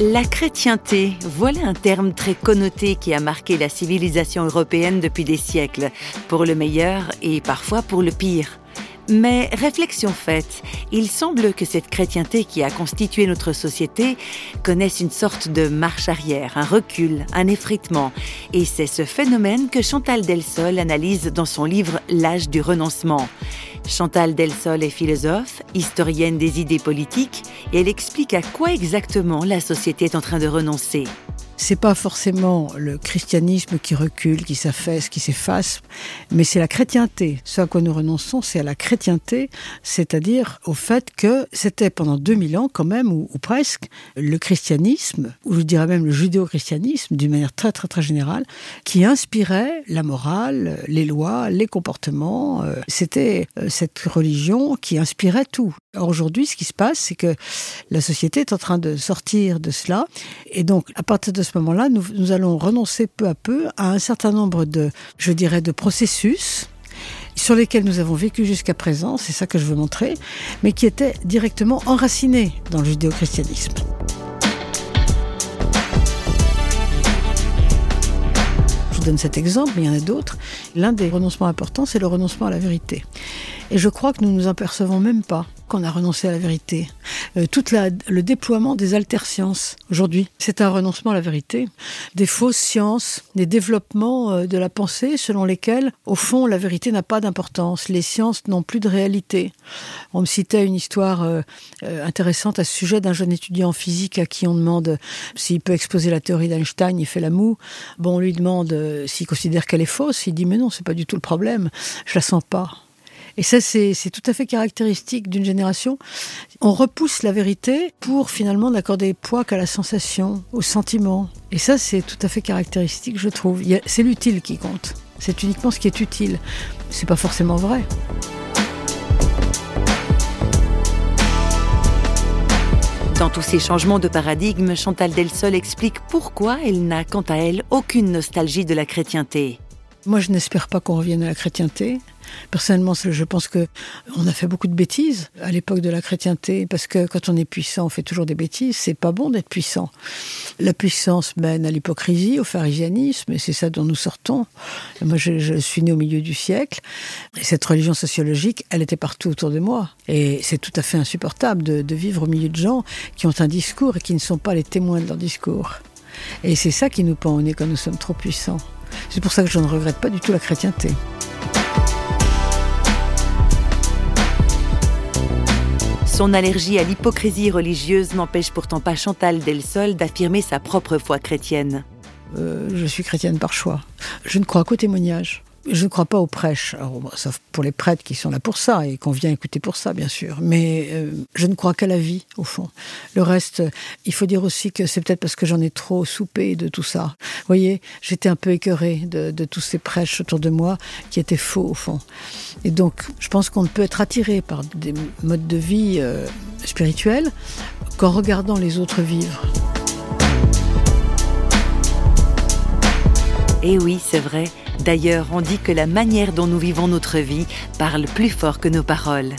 La chrétienté, voilà un terme très connoté qui a marqué la civilisation européenne depuis des siècles, pour le meilleur et parfois pour le pire. Mais réflexion faite, il semble que cette chrétienté qui a constitué notre société connaisse une sorte de marche arrière, un recul, un effritement. Et c'est ce phénomène que Chantal Delsol analyse dans son livre L'âge du renoncement. Chantal Delsol est philosophe, historienne des idées politiques, et elle explique à quoi exactement la société est en train de renoncer c'est pas forcément le christianisme qui recule, qui s'affaisse, qui s'efface, mais c'est la chrétienté. Ce à quoi nous renonçons, c'est à la chrétienté, c'est-à-dire au fait que c'était pendant 2000 ans quand même, ou, presque, le christianisme, ou je dirais même le judéo-christianisme, d'une manière très très très générale, qui inspirait la morale, les lois, les comportements. Euh, c'était euh, cette religion qui inspirait tout. Aujourd'hui, ce qui se passe, c'est que la société est en train de sortir de cela, et donc à partir de ce moment-là, nous, allons renoncer peu à peu à un certain nombre de, je dirais, de processus sur lesquels nous avons vécu jusqu'à présent, c'est ça que je veux montrer, mais qui étaient directement enracinés dans le judéo-christianisme. Je vous donne cet exemple, mais il y en a d'autres. L'un des renoncements importants, c'est le renoncement à la vérité. Et je crois que nous ne nous apercevons même pas qu'on a renoncé à la vérité. Euh, tout le déploiement des altersciences aujourd'hui, c'est un renoncement à la vérité. Des fausses sciences, des développements euh, de la pensée selon lesquels, au fond, la vérité n'a pas d'importance. Les sciences n'ont plus de réalité. On me citait une histoire euh, intéressante à ce sujet d'un jeune étudiant en physique à qui on demande s'il peut exposer la théorie d'Einstein, il fait la moue. Bon, on lui demande s'il considère qu'elle est fausse. Il dit mais non, c'est pas du tout le problème. Je la sens pas. Et ça, c'est tout à fait caractéristique d'une génération. On repousse la vérité pour finalement n'accorder poids qu'à la sensation, au sentiment. Et ça, c'est tout à fait caractéristique, je trouve. C'est l'utile qui compte. C'est uniquement ce qui est utile. C'est pas forcément vrai. Dans tous ces changements de paradigme, Chantal Delsol explique pourquoi elle n'a, quant à elle, aucune nostalgie de la chrétienté. Moi, je n'espère pas qu'on revienne à la chrétienté. Personnellement, je pense que on a fait beaucoup de bêtises à l'époque de la chrétienté, parce que quand on est puissant, on fait toujours des bêtises. C'est pas bon d'être puissant. La puissance mène à l'hypocrisie, au pharisianisme, et c'est ça dont nous sortons. Moi, je, suis né au milieu du siècle, et cette religion sociologique, elle était partout autour de moi. Et c'est tout à fait insupportable de, de vivre au milieu de gens qui ont un discours et qui ne sont pas les témoins de leur discours. Et c'est ça qui nous pend au nez quand nous sommes trop puissants. C'est pour ça que je ne regrette pas du tout la chrétienté. Son allergie à l'hypocrisie religieuse n'empêche pourtant pas Chantal Delsol d'affirmer sa propre foi chrétienne. Euh, je suis chrétienne par choix. Je ne crois qu'au témoignage. Je ne crois pas aux prêches, sauf pour les prêtres qui sont là pour ça et qu'on vient écouter pour ça, bien sûr. Mais euh, je ne crois qu'à la vie, au fond. Le reste, il faut dire aussi que c'est peut-être parce que j'en ai trop soupé de tout ça. Vous voyez, j'étais un peu écœurée de, tous ces prêches autour de moi qui étaient faux, au fond. Et donc, je pense qu'on ne peut être attiré par des modes de vie euh, spirituels qu'en regardant les autres vivre. Et eh oui, c'est vrai. D'ailleurs, on dit que la manière dont nous vivons notre vie parle plus fort que nos paroles.